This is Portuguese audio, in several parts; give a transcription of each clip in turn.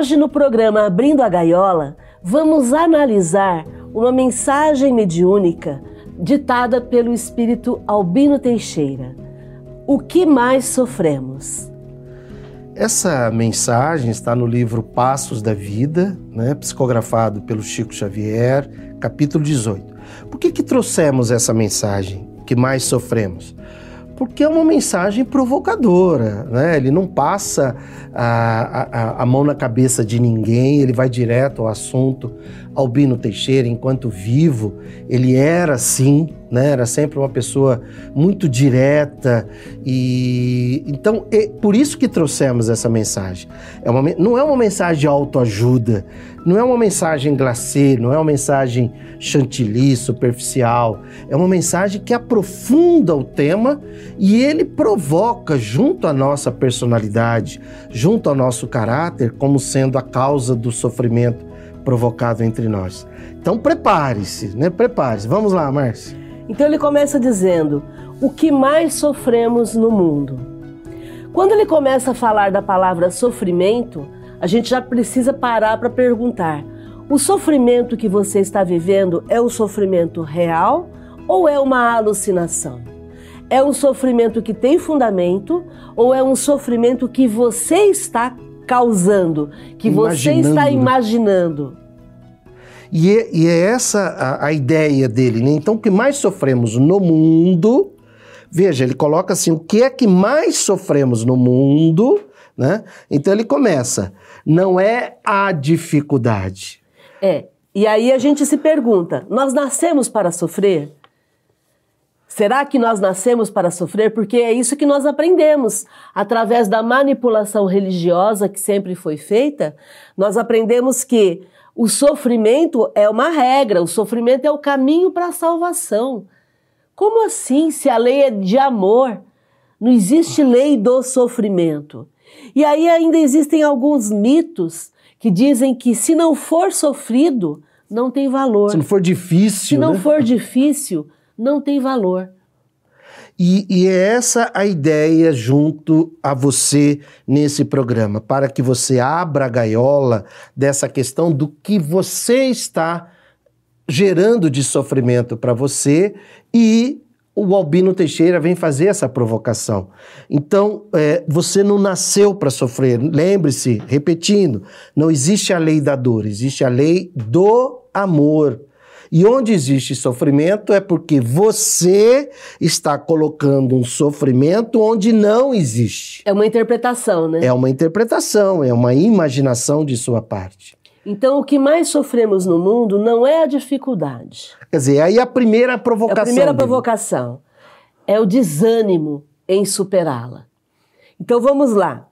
Hoje, no programa Abrindo a Gaiola, vamos analisar uma mensagem mediúnica ditada pelo espírito Albino Teixeira. O que mais sofremos? Essa mensagem está no livro Passos da Vida, né, psicografado pelo Chico Xavier, capítulo 18. Por que, que trouxemos essa mensagem? Que mais sofremos? Porque é uma mensagem provocadora, né? Ele não passa a, a, a, mão na cabeça de ninguém, ele vai direto ao assunto. Albino Teixeira, enquanto vivo, ele era assim, né? Era sempre uma pessoa muito direta e então é por isso que trouxemos essa mensagem. É uma, não é uma mensagem de autoajuda, não é uma mensagem glacê, não é uma mensagem chantilly, superficial. É uma mensagem que aprofunda o tema e ele provoca junto à nossa personalidade, junto ao nosso caráter, como sendo a causa do sofrimento provocado entre nós. Então prepare-se, né? Prepare-se. Vamos lá, Márcia. Então ele começa dizendo: o que mais sofremos no mundo. Quando ele começa a falar da palavra sofrimento, a gente já precisa parar para perguntar: o sofrimento que você está vivendo é o sofrimento real ou é uma alucinação? É um sofrimento que tem fundamento ou é um sofrimento que você está causando, que você está imaginando? E é, e é essa a, a, ideia dele. Né? Então, o que mais sofremos no mundo, veja, ele coloca assim: o que é que mais sofremos no mundo? Né? Então, ele começa: não é a dificuldade. É. E aí a gente se pergunta: nós nascemos para sofrer? Será que nós nascemos para sofrer? Porque é isso que nós aprendemos. Através da manipulação religiosa que sempre foi feita, nós aprendemos que o sofrimento é uma regra, o sofrimento é o caminho para a salvação. Como assim, se a lei é de amor? Não existe lei do sofrimento. E aí ainda existem alguns mitos que dizem que se não for sofrido, não tem valor. Se não for difícil. Se não né? for difícil, não tem valor. E, e, é essa a ideia junto a você nesse programa, para que você abra a gaiola dessa questão do que você está gerando de sofrimento para você e o Albino Teixeira vem fazer essa provocação. Então, é, você não nasceu para sofrer. Lembre-se, repetindo, não existe a lei da dor, existe a lei do amor. E onde existe sofrimento é porque você está colocando um sofrimento onde não existe. É uma interpretação, né? É uma interpretação, é uma imaginação de sua parte. Então, o que mais sofremos no mundo não é a dificuldade. Quer dizer, aí a primeira provocação. A primeira dele. provocação é o desânimo em superá-la. Então, vamos lá.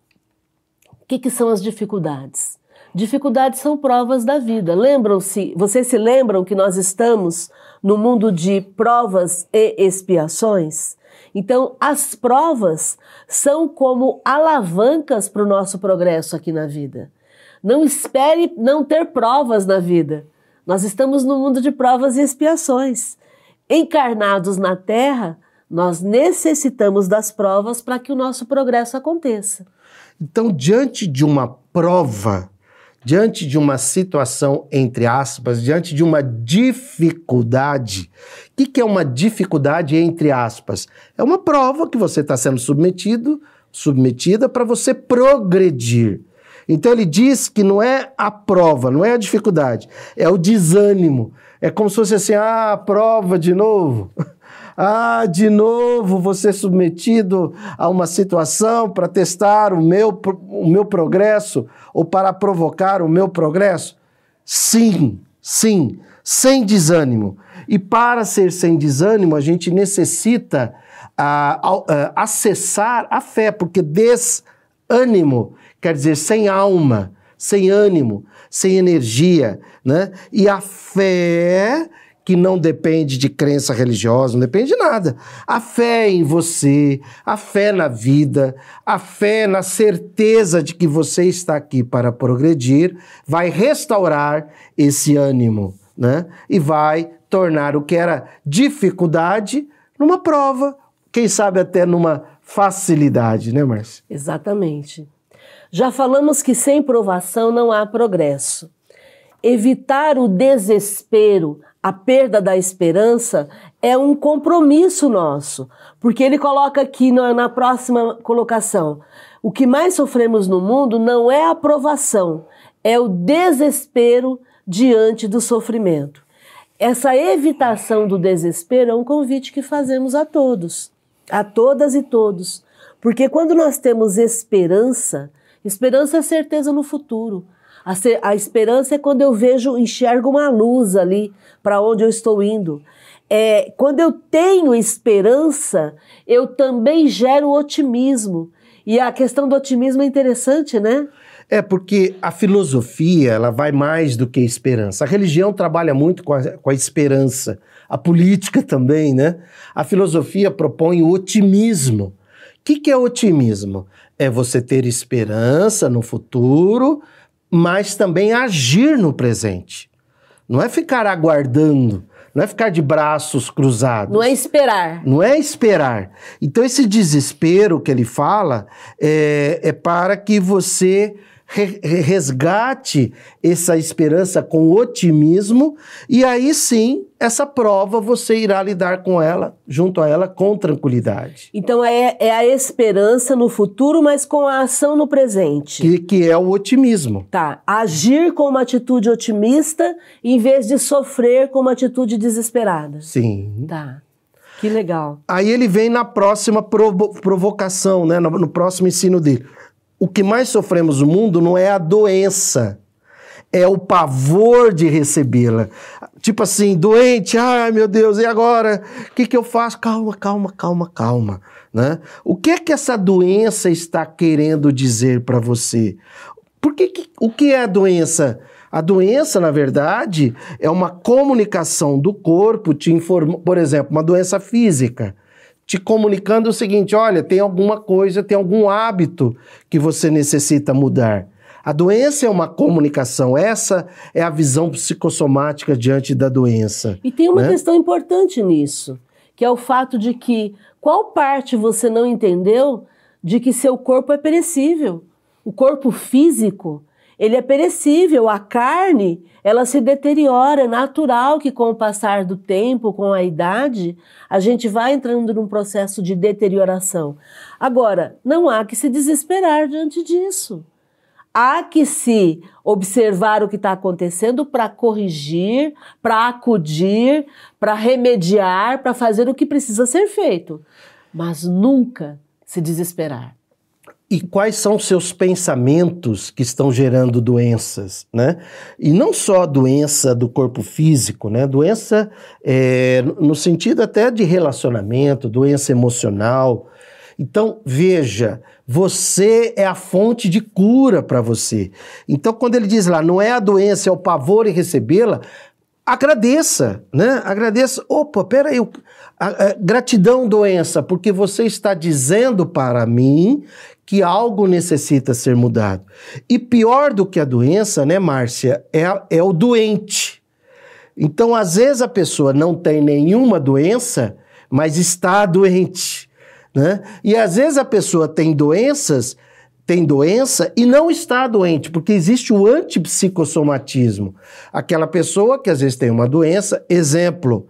O que, que são as dificuldades? Dificuldades são provas da vida. Lembram-se, vocês se lembram que nós estamos no mundo de provas e expiações? Então, as provas são como alavancas para o nosso progresso aqui na vida. Não espere não ter provas na vida. Nós estamos no mundo de provas e expiações. Encarnados na Terra, nós necessitamos das provas para que o nosso progresso aconteça. Então, diante de uma prova, diante de uma situação, entre aspas, diante de uma dificuldade. O que, que é uma dificuldade, entre aspas? É uma prova que você está sendo submetido, submetida para você progredir. Então ele diz que não é a prova, não é a dificuldade, é o desânimo. É como se fosse assim: ah, prova de novo. Ah, de novo você submetido a uma situação para testar o meu, o meu progresso ou para provocar o meu progresso? Sim, sim, sem desânimo. E para ser sem desânimo, a gente necessita ah, ah, acessar a fé, porque desânimo quer dizer sem alma, sem ânimo, sem energia, né? E a fé que não depende de crença religiosa, não depende de nada. A fé em você, a fé na vida, a fé na certeza de que você está aqui para progredir, vai restaurar esse ânimo, né? E vai tornar o que era dificuldade numa prova, quem sabe até numa facilidade, né, Márcia? Exatamente. Já falamos que sem provação não há progresso. Evitar o desespero, a perda da esperança, é um compromisso nosso, porque ele coloca aqui na, próxima colocação: o que mais sofremos no mundo não é a provação, é o desespero diante do sofrimento. Essa evitação do desespero é um convite que fazemos a todos, a todas e todos, porque quando nós temos esperança, esperança é certeza no futuro. A, ser, a esperança é quando eu vejo, enxergo uma luz ali para onde eu estou indo. É, quando eu tenho esperança, eu também gero otimismo. E a questão do otimismo é interessante, né? É porque a filosofia ela vai mais do que a esperança. A religião trabalha muito com a, com a esperança. A política também, né? A filosofia propõe o otimismo. O que, que é otimismo? É você ter esperança no futuro, mas também agir no presente. Não é ficar aguardando, não é ficar de braços cruzados. Não é esperar. Não é esperar. Então, esse desespero que ele fala é, é para que você resgate essa esperança com otimismo e aí sim essa prova você irá lidar com ela, junto a ela, com tranquilidade. Então é, é a esperança no futuro, mas com a ação no presente. Que, que é o otimismo. Tá. Agir com uma atitude otimista em vez de sofrer com uma atitude desesperada. Sim. Tá. Que legal. Aí ele vem na próxima provo provocação, né? No, no próximo ensino dele o que mais sofremos no mundo não é a doença, é o pavor de recebê-la. Tipo assim, doente, ai meu Deus, e agora? O que, que eu faço? Calma, calma, calma, calma. Né? O que é que essa doença está querendo dizer para você? Por que, que, o que é a doença? A doença, na verdade, é uma comunicação do corpo te informa, por exemplo, uma doença física te comunicando o seguinte: olha, tem alguma coisa, tem algum hábito que você necessita mudar. A doença é uma comunicação, essa é a visão psicossomática diante da doença. E tem uma né? questão importante nisso, que é o fato de que qual parte você não entendeu de que seu corpo é perecível? O corpo físico ele é perecível, a carne, ela se deteriora, é natural que com o passar do tempo, com a idade, a gente vai entrando num processo de deterioração. Agora, não há que se desesperar diante disso. Há que se observar o que está acontecendo para corrigir, para acudir, para remediar, para fazer o que precisa ser feito. Mas nunca se desesperar e quais são os seus pensamentos que estão gerando doenças, né? E não só doença do corpo físico, né? Doença é, no sentido até de relacionamento, doença emocional. Então, veja, você é a fonte de cura para você. Então, quando ele diz lá, não é a doença, é o pavor em recebê-la, agradeça, né? Agradeça. Opa, peraí, a, a, gratidão, doença, porque você está dizendo para mim que algo necessita ser mudado. E pior do que a doença, né, Márcia, é, é o doente. Então, às vezes, a pessoa não tem nenhuma doença, mas está doente. Né? E às vezes a pessoa tem doenças, tem doença e não está doente, porque existe o antipsicossomatismo. Aquela pessoa que às vezes tem uma doença, exemplo,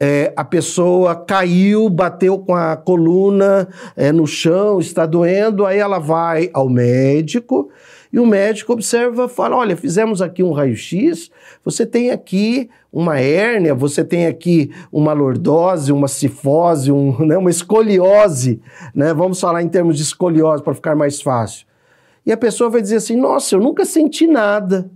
é, a pessoa caiu, bateu com a coluna é, no chão, está doendo, aí ela vai ao médico e o médico observa, fala: olha, fizemos aqui um raio-x, você tem aqui uma hérnia, você tem aqui uma lordose, uma cifose, um, né, uma escoliose, né? Vamos falar em termos de escoliose para ficar mais fácil. E a pessoa vai dizer assim: nossa, eu nunca senti nada.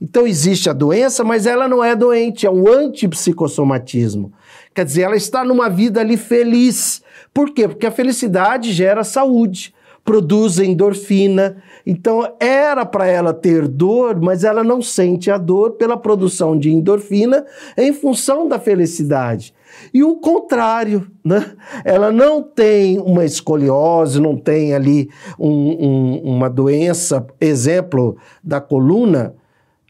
Então existe a doença, mas ela não é doente, é um antipsicossomatismo. Quer dizer, ela está numa vida ali feliz. Por quê? Porque a felicidade gera saúde, produz endorfina. Então era para ela ter dor, mas ela não sente a dor pela produção de endorfina em função da felicidade. E o contrário, né? Ela não tem uma escoliose, não tem ali um, um, uma doença, exemplo da coluna,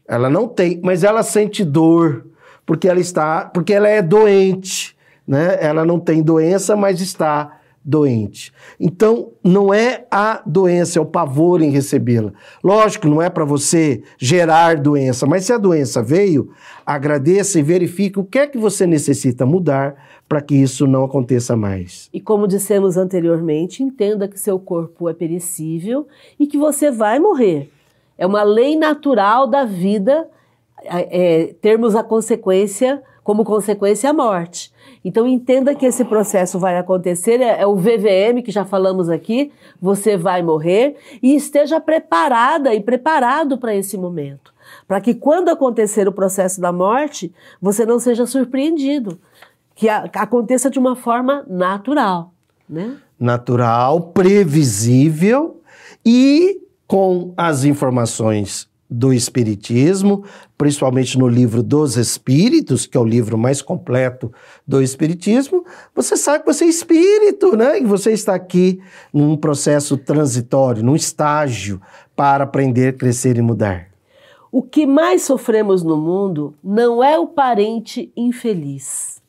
ela não tem, mas ela sente dor porque ela está, porque ela é doente, né? Ela não tem doença, mas está doente. Então, não é a doença, é o pavor em recebê-la. Lógico, não é para você gerar doença, mas se a doença veio, agradeça e verifique o que é que você necessita mudar para que isso não aconteça mais. E como dissemos anteriormente, entenda que seu corpo é perecível e que você vai morrer. É uma lei natural da vida é, termos a consequência, como consequência, a morte. Então entenda que esse processo vai acontecer, é, é o VVM que já falamos aqui, você vai morrer e esteja preparada e preparado para esse momento. Para que quando acontecer o processo da morte, você não seja surpreendido, que aconteça de uma forma natural. Né? Natural, previsível e com as informações do Espiritismo, principalmente no livro dos Espíritos, que é o livro mais completo do Espiritismo, você sabe que você é espírito, né? E você está aqui num processo transitório, num estágio para aprender, crescer e mudar. O que mais sofremos no mundo não é o parente infeliz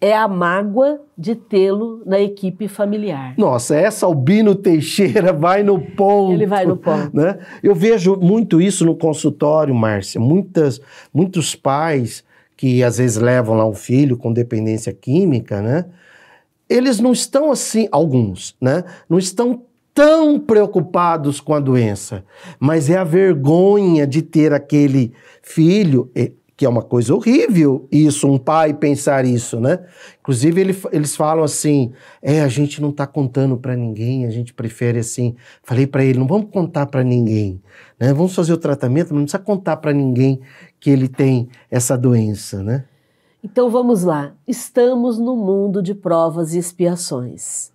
é a mágoa de tê-lo na equipe familiar. Nossa, essa Albino Teixeira vai no ponto. Ele vai no ponto. Né? Eu vejo muito isso no consultório, Márcia. Muitas, muitos pais que às vezes levam lá um filho com dependência química, né? Eles não estão assim, alguns, né? Não estão tão preocupados com a doença, mas é a vergonha de ter aquele filho, que é uma coisa horrível isso, um pai pensar isso, né? Inclusive ele, eles falam assim, é, a gente não está contando para ninguém, a gente prefere assim, falei para ele, não vamos contar para ninguém, né? Vamos fazer o tratamento, mas não precisa contar para ninguém que ele tem essa doença, né? Então vamos lá, estamos no mundo de provas e expiações.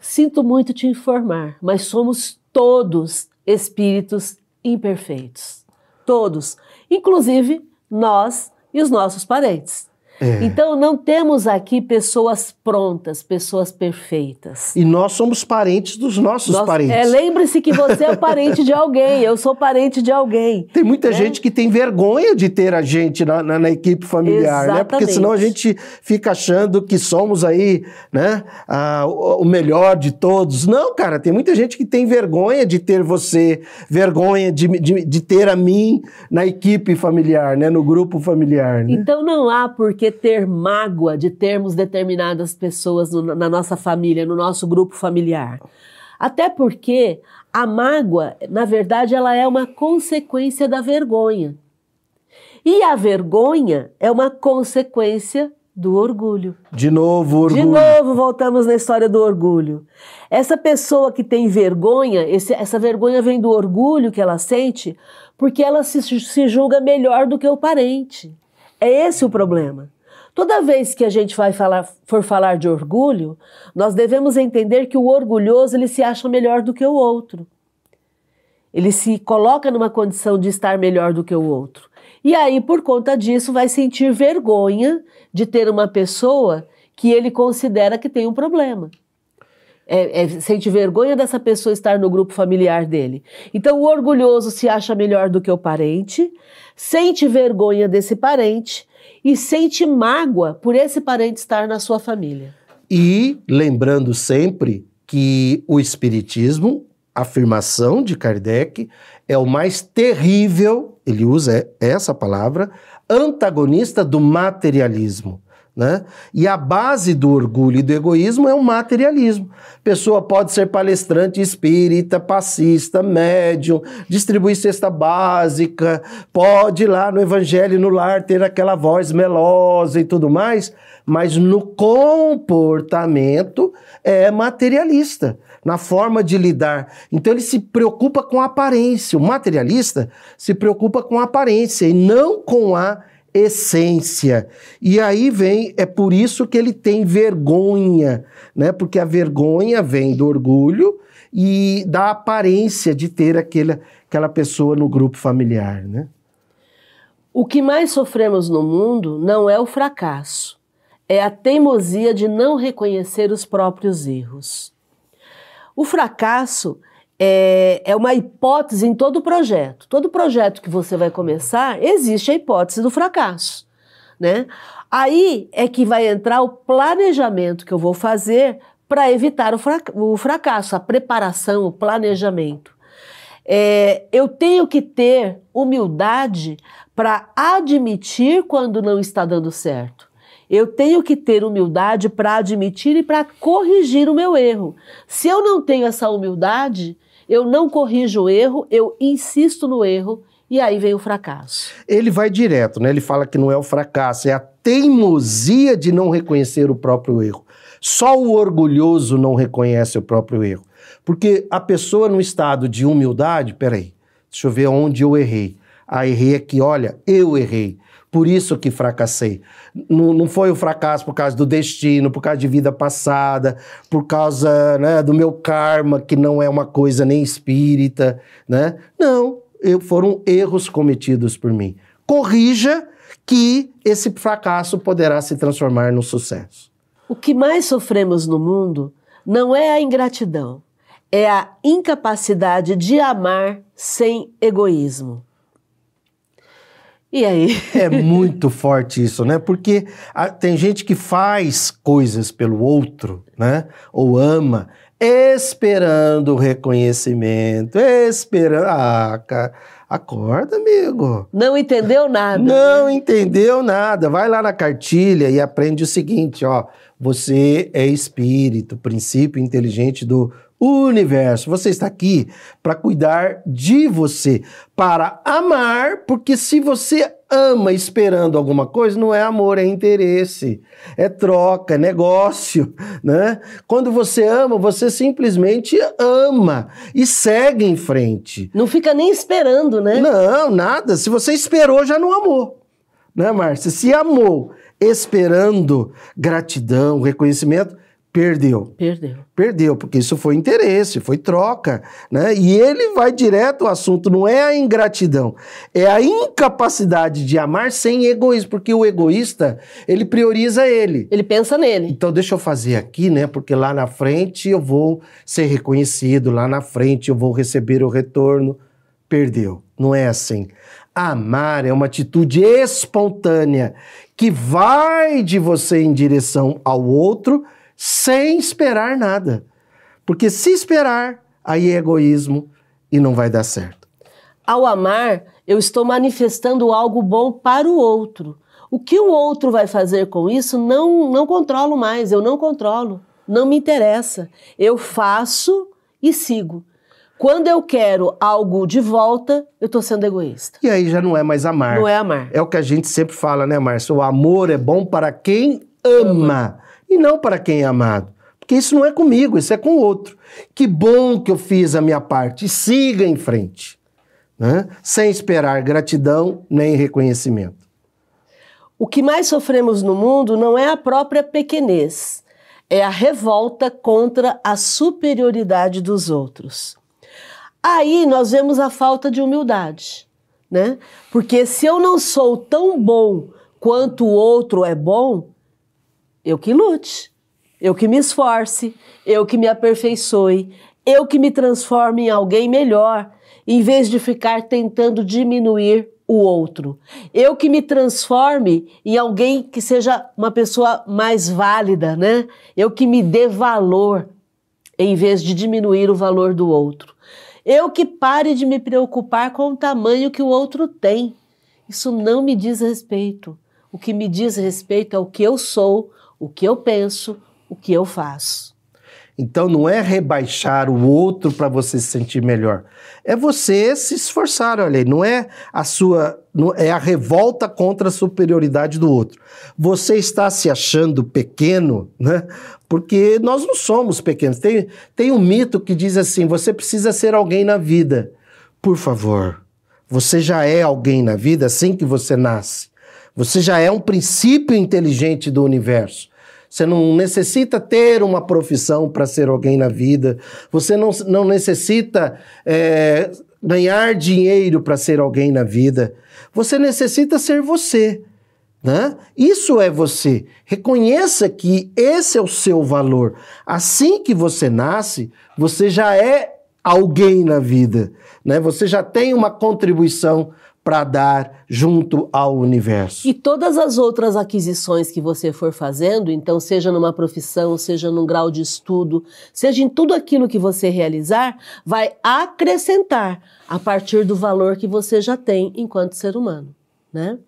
Sinto muito te informar, mas somos todos espíritos imperfeitos. Todos, inclusive nós e os nossos parentes. É. Então não temos aqui pessoas prontas, pessoas perfeitas. E nós somos parentes dos nossos nós, parentes. É, Lembre-se que você é parente de alguém, eu sou parente de alguém. Tem muita né? gente que tem vergonha de ter a gente na, na, na equipe familiar, Exatamente. né? Porque senão a gente fica achando que somos aí, né, a, o melhor de todos. Não, cara, tem muita gente que tem vergonha de ter você, vergonha de, de, de ter a mim na equipe familiar, né, no grupo familiar. Né? Então não há porque que ter mágoa de termos determinadas pessoas no, na nossa família, no nosso grupo familiar. Até porque a mágoa, na verdade, ela é uma consequência da vergonha. E a vergonha é uma consequência do orgulho. De novo, orgulho. De novo, voltamos na história do orgulho. Essa pessoa que tem vergonha, esse, essa vergonha vem do orgulho que ela sente, porque ela se, se julga melhor do que o parente. É esse o problema. Toda vez que a gente vai falar, for falar de orgulho, nós devemos entender que o orgulhoso ele se acha melhor do que o outro. Ele se coloca numa condição de estar melhor do que o outro. E aí, por conta disso, vai sentir vergonha de ter uma pessoa que ele considera que tem um problema. É, é, sente vergonha dessa pessoa estar no grupo familiar dele. Então, o orgulhoso se acha melhor do que o parente, sente vergonha desse parente e sente mágoa por esse parente estar na sua família. E lembrando sempre que o Espiritismo, a afirmação de Kardec, é o mais terrível, ele usa essa palavra, antagonista do materialismo. Né? E a base do orgulho e do egoísmo é o materialismo. Pessoa pode ser palestrante espírita, passista, médium, distribuir cesta básica, pode ir lá no evangelho no lar ter aquela voz melosa e tudo mais, mas no comportamento é materialista, na forma de lidar. Então ele se preocupa com a aparência. O materialista se preocupa com a aparência e não com a essência. E aí vem, é por isso que ele tem vergonha, né? Porque a vergonha vem do orgulho e da aparência de ter aquele, aquela pessoa no grupo familiar, né? O que mais sofremos no mundo não é o fracasso, é a teimosia de não reconhecer os próprios erros. O fracasso é, é uma hipótese em todo projeto. Todo projeto que você vai começar, existe a hipótese do fracasso. Né? Aí é que vai entrar o planejamento que eu vou fazer para evitar o, frac o, fracasso, a preparação, o planejamento. É, eu tenho que ter humildade para admitir quando não está dando certo. Eu tenho que ter humildade para admitir e para corrigir o meu erro. Se eu não tenho essa humildade, eu não corrijo o erro, eu insisto no erro e aí vem o fracasso. Ele vai direto, né? Ele fala que não é o fracasso, é a teimosia de não reconhecer o próprio erro. Só o orgulhoso não reconhece o próprio erro. Porque a pessoa no estado de humildade, peraí, deixa eu ver onde eu errei. Ah, errei aqui, olha, eu errei por isso que fracassei. Não, não foi o fracasso por causa do destino, por causa de vida passada, por causa né, do meu karma, que não é uma coisa nem espírita, né? Não, eu, foram erros cometidos por mim. Corrija que esse fracasso poderá se transformar no sucesso. O que mais sofremos no mundo não é a ingratidão, é a incapacidade de amar sem egoísmo. E aí? É muito forte isso, né? Porque a, tem gente que faz coisas pelo outro, né? Ou ama, esperando reconhecimento, esperando. Ah, cara. Acorda, amigo. Não entendeu nada. Não né? entendeu nada. Vai lá na cartilha e aprende o seguinte, ó. Você é espírito, princípio inteligente do universo. Você está aqui para cuidar de você, para amar, porque se você ama esperando alguma coisa, não é amor, é interesse, é troca, é negócio, né? Quando você ama, você simplesmente ama e segue em frente. Não fica nem esperando, né? Não, nada. Se você esperou, já não amou. Né, Márcia? Se amou esperando gratidão, reconhecimento, Perdeu. Perdeu. Perdeu, porque isso foi interesse, foi troca, né? E ele vai direto ao assunto, não é a ingratidão, é a incapacidade de amar sem egoísmo, porque o egoísta, ele prioriza ele. Ele pensa nele. Então deixa eu fazer aqui, né? Porque lá na frente eu vou ser reconhecido, lá na frente eu vou receber o retorno. Perdeu. Não é assim. Amar é uma atitude espontânea que vai de você em direção ao outro sem esperar nada. Porque se esperar, aí é egoísmo e não vai dar certo. Ao amar, eu estou manifestando algo bom para o outro. O que o outro vai fazer com isso, não, não controlo mais, eu não controlo, não me interessa. Eu faço e sigo. Quando eu quero algo de volta, eu estou sendo egoísta. E aí já não é mais amar. Não é amar. É o que a gente sempre fala, né, Márcio? O amor é bom para quem ama. ama e não para quem é amado. Porque isso não é comigo, isso é com o outro. Que bom que eu fiz a minha parte. Siga em frente. Né? Sem esperar gratidão nem reconhecimento. O que mais sofremos no mundo não é a própria pequenez, é a revolta contra a superioridade dos outros. Aí nós vemos a falta de humildade, né? Porque se eu não sou tão bom quanto o outro é bom, eu que lute, eu que me esforce, eu que me aperfeiçoe, eu que me transforme em alguém melhor, em vez de ficar tentando diminuir o outro. Eu que me transforme em alguém que seja uma pessoa mais válida, né? Eu que me dê valor em vez de diminuir o valor do outro. Eu que pare de me preocupar com o tamanho que o outro tem. Isso não me diz respeito. O que me diz respeito é o que eu sou, o que eu penso, o que eu faço. Então não é rebaixar o outro para você se sentir melhor. É você se esforçar, olha aí, não é a sua, não, é a revolta contra a superioridade do outro. Você está se achando pequeno, né? Porque nós não somos pequenos. Tem, tem um mito que diz assim: você precisa ser alguém na vida. Por favor, você já é alguém na vida assim que você nasce. Você já é um princípio inteligente do universo. Você não necessita ter uma profissão para ser alguém na vida. Você não, não necessita é, ganhar dinheiro para ser alguém na vida. Você necessita ser você. Né? Isso é você. Reconheça que esse é o seu valor. Assim que você nasce, você já é alguém na vida. Né? Você já tem uma contribuição para dar junto ao universo. E todas as outras aquisições que você for fazendo, então, seja numa profissão, seja num grau de estudo, seja em tudo aquilo que você realizar, vai acrescentar a partir do valor que você já tem enquanto ser humano, né?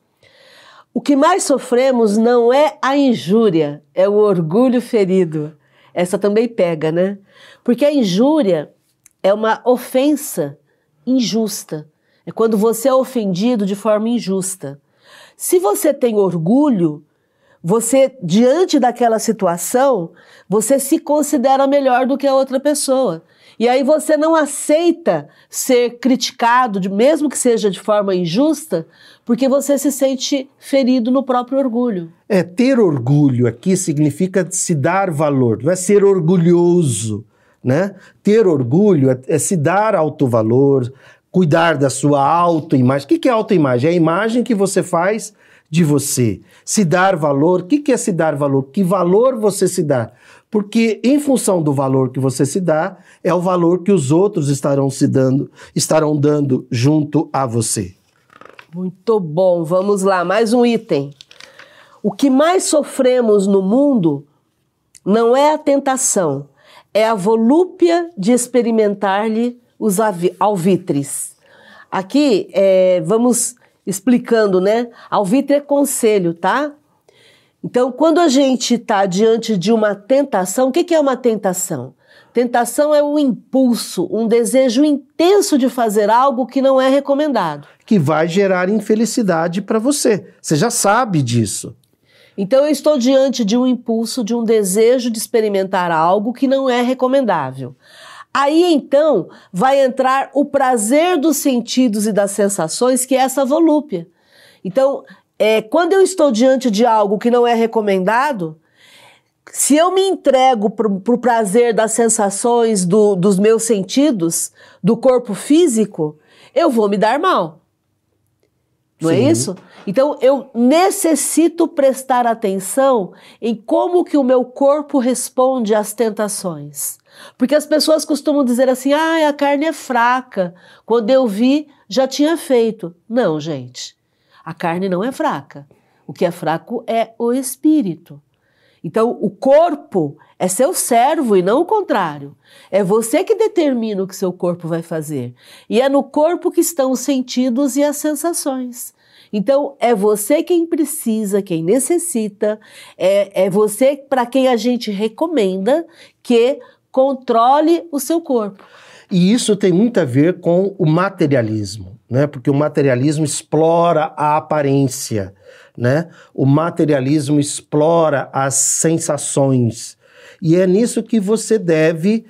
O que mais sofremos não é a injúria, é o orgulho ferido. Essa também pega, né? Porque a injúria é uma ofensa injusta. É quando você é ofendido de forma injusta. Se você tem orgulho, você, diante daquela situação, você se considera melhor do que a outra pessoa. E aí você não aceita ser criticado, mesmo que seja de forma injusta, porque você se sente ferido no próprio orgulho. É, ter orgulho aqui significa se dar valor, não é ser orgulhoso, né? Ter orgulho é, é se dar alto valor, cuidar da sua autoimagem. O que é autoimagem? É a imagem que você faz de você. Se dar valor, o que é se dar valor? Que valor você se dá? Porque em função do valor que você se dá, é o valor que os outros estarão se dando, estarão dando junto a você. Muito bom, vamos lá, mais um item. O que mais sofremos no mundo não é a tentação, é a volúpia de experimentar-lhe os alvitres. Aqui é, vamos explicando, né? Alvitre é conselho, tá? Então, quando a gente está diante de uma tentação, o que, que é uma tentação? Tentação é um impulso, um desejo intenso de fazer algo que não é recomendado. Que vai gerar infelicidade para você. Você já sabe disso. Então eu estou diante de um impulso, de um desejo de experimentar algo que não é recomendável. Aí então vai entrar o prazer dos sentidos e das sensações, que é essa volúpia. Então é, quando eu estou diante de algo que não é recomendado, se eu me entrego para o prazer das sensações do, dos meus sentidos, do corpo físico, eu vou me dar mal. Não é Sim. é isso? Então eu necessito prestar atenção em como que o meu corpo responde às tentações. Porque as pessoas costumam dizer assim: "Ah, a carne é fraca. Quando eu vi, já tinha feito". Não, gente. A carne não é fraca. O que é fraco é o espírito. Então, o corpo é seu servo e não o contrário. É você que determina o que seu corpo vai fazer. E é no corpo que estão os sentidos e as sensações. Então, é você quem precisa, quem necessita, é, é você para quem a gente recomenda que controle o seu corpo. E isso tem muito a ver com o materialismo, né? Porque o materialismo explora a aparência, né? O materialismo explora as sensações. E é nisso que você deve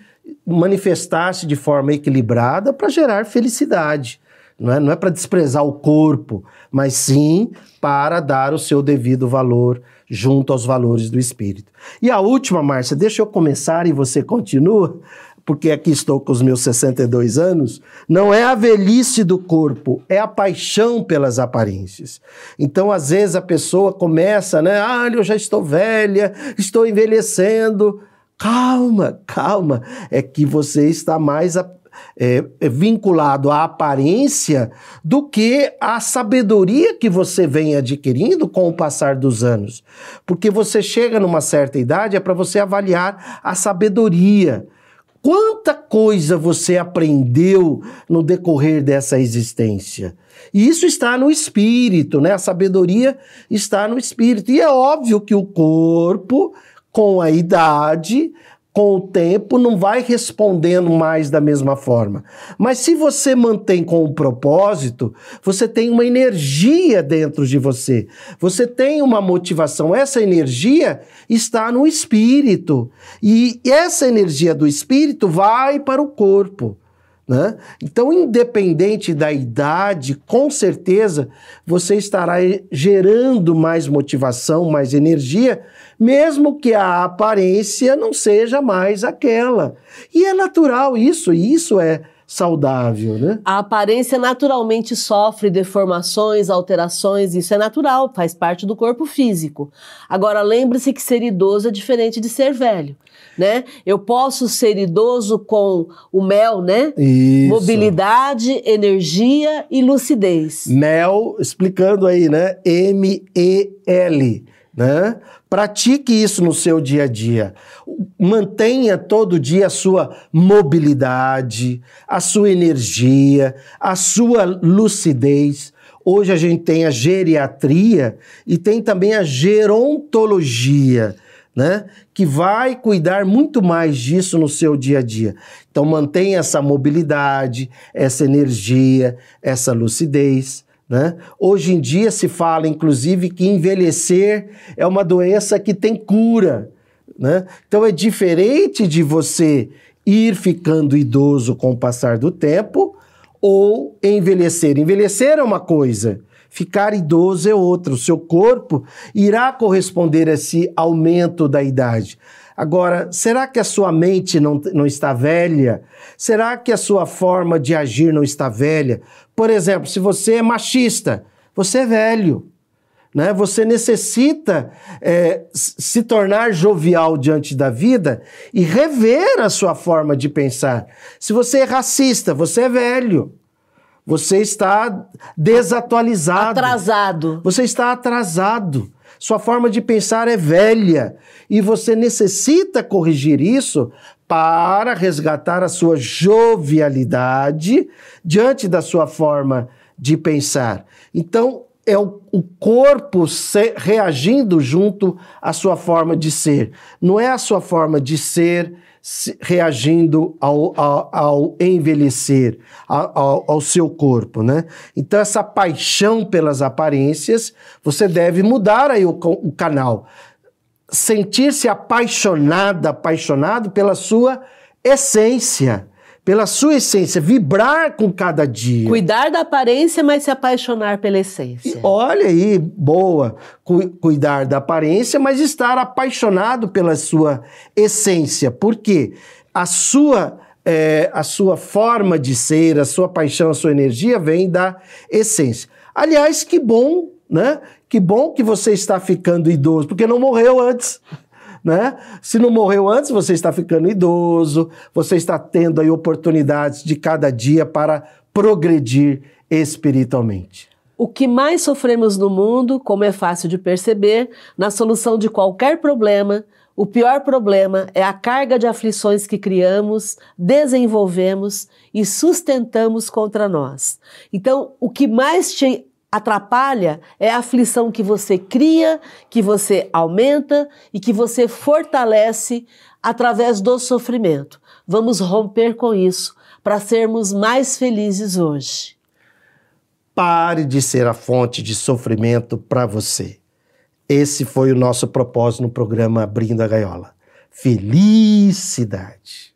manifestar-se de forma equilibrada para gerar felicidade. Não é, não é para desprezar o corpo, mas sim para dar o seu devido valor junto aos valores do espírito. E a última, Márcia, deixa eu começar e você continua, porque aqui estou com os meus 62 anos, não é a velhice do corpo, é a paixão pelas aparências. Então, às vezes, a pessoa começa, né? Ah, eu já estou velha, estou envelhecendo. Calma, calma, é que você está mais a, é, é vinculado à aparência do que à sabedoria que você vem adquirindo com o passar dos anos. Porque você chega numa certa idade, é para você avaliar a sabedoria. Quanta coisa você aprendeu no decorrer dessa existência? E isso está no espírito, né? A sabedoria está no espírito. E é óbvio que o corpo, com a idade, com o tempo não vai respondendo mais da mesma forma. Mas se você mantém com o propósito, você tem uma energia dentro de você. Você tem uma motivação. Essa energia está no espírito. E essa energia do espírito vai para o corpo. Né? Então, independente da idade, com certeza você estará gerando mais motivação, mais energia, mesmo que a aparência não seja mais aquela. E é natural isso, e isso é saudável, né? A aparência naturalmente sofre deformações, alterações, isso é natural, faz parte do corpo físico. Agora lembre-se que ser idoso é diferente de ser velho, né? Eu posso ser idoso com o mel, né? Isso. Mobilidade, energia e lucidez. Mel, explicando aí, né? M-E-L, né? Pratique isso no seu dia a dia. Mantenha todo dia a sua mobilidade, a sua energia, a sua lucidez. Hoje a gente tem a geriatria e tem também a gerontologia, né? Que vai cuidar muito mais disso no seu dia a dia. Então mantenha essa mobilidade, essa energia, essa lucidez. Né? Hoje em dia se fala, inclusive, que envelhecer é uma doença que tem cura. Né? Então é diferente de você ir ficando idoso com o passar do tempo ou envelhecer. Envelhecer é uma coisa, ficar idoso é outra. O seu corpo irá corresponder a esse aumento da idade. Agora, será que a sua mente não, não está velha? Será que a sua forma de agir não está velha? Por exemplo, se você é machista, você é velho. Né? Você necessita é, se tornar jovial diante da vida e rever a sua forma de pensar. Se você é racista, você é velho. Você está desatualizado. Atrasado. Você está atrasado. Sua forma de pensar é velha e você necessita corrigir isso para resgatar a sua jovialidade diante da sua forma de pensar. Então, é o, o corpo se, reagindo junto à sua forma de ser. Não é a sua forma de ser se, reagindo ao, ao, ao envelhecer, ao, ao, seu corpo, né? Então, essa paixão pelas aparências, você deve mudar aí o, o canal. Sentir-se apaixonada, apaixonado pela sua essência pela sua essência, vibrar com cada dia. Cuidar da aparência, mas se apaixonar pela essência. E olha aí, boa. Cu cuidar da aparência, mas estar apaixonado pela sua essência. Por quê? A sua, é, a sua forma de ser, a sua paixão, a sua energia vem da essência. Aliás, que bom, né? Que bom que você está ficando idoso, porque não morreu antes né? Se não morreu antes, você está ficando idoso, você está tendo aí oportunidades de cada dia para progredir espiritualmente. O que mais sofremos no mundo, como é fácil de perceber, na solução de qualquer problema, o pior problema é a carga de aflições que criamos, desenvolvemos e sustentamos contra nós. Então, o que mais te atrapalha é a aflição que você cria, que você aumenta e que você fortalece através do sofrimento. Vamos romper com isso para sermos mais felizes hoje. Pare de ser a fonte de sofrimento para você. Esse foi o nosso propósito no programa Abrindo a Gaiola. Felicidade.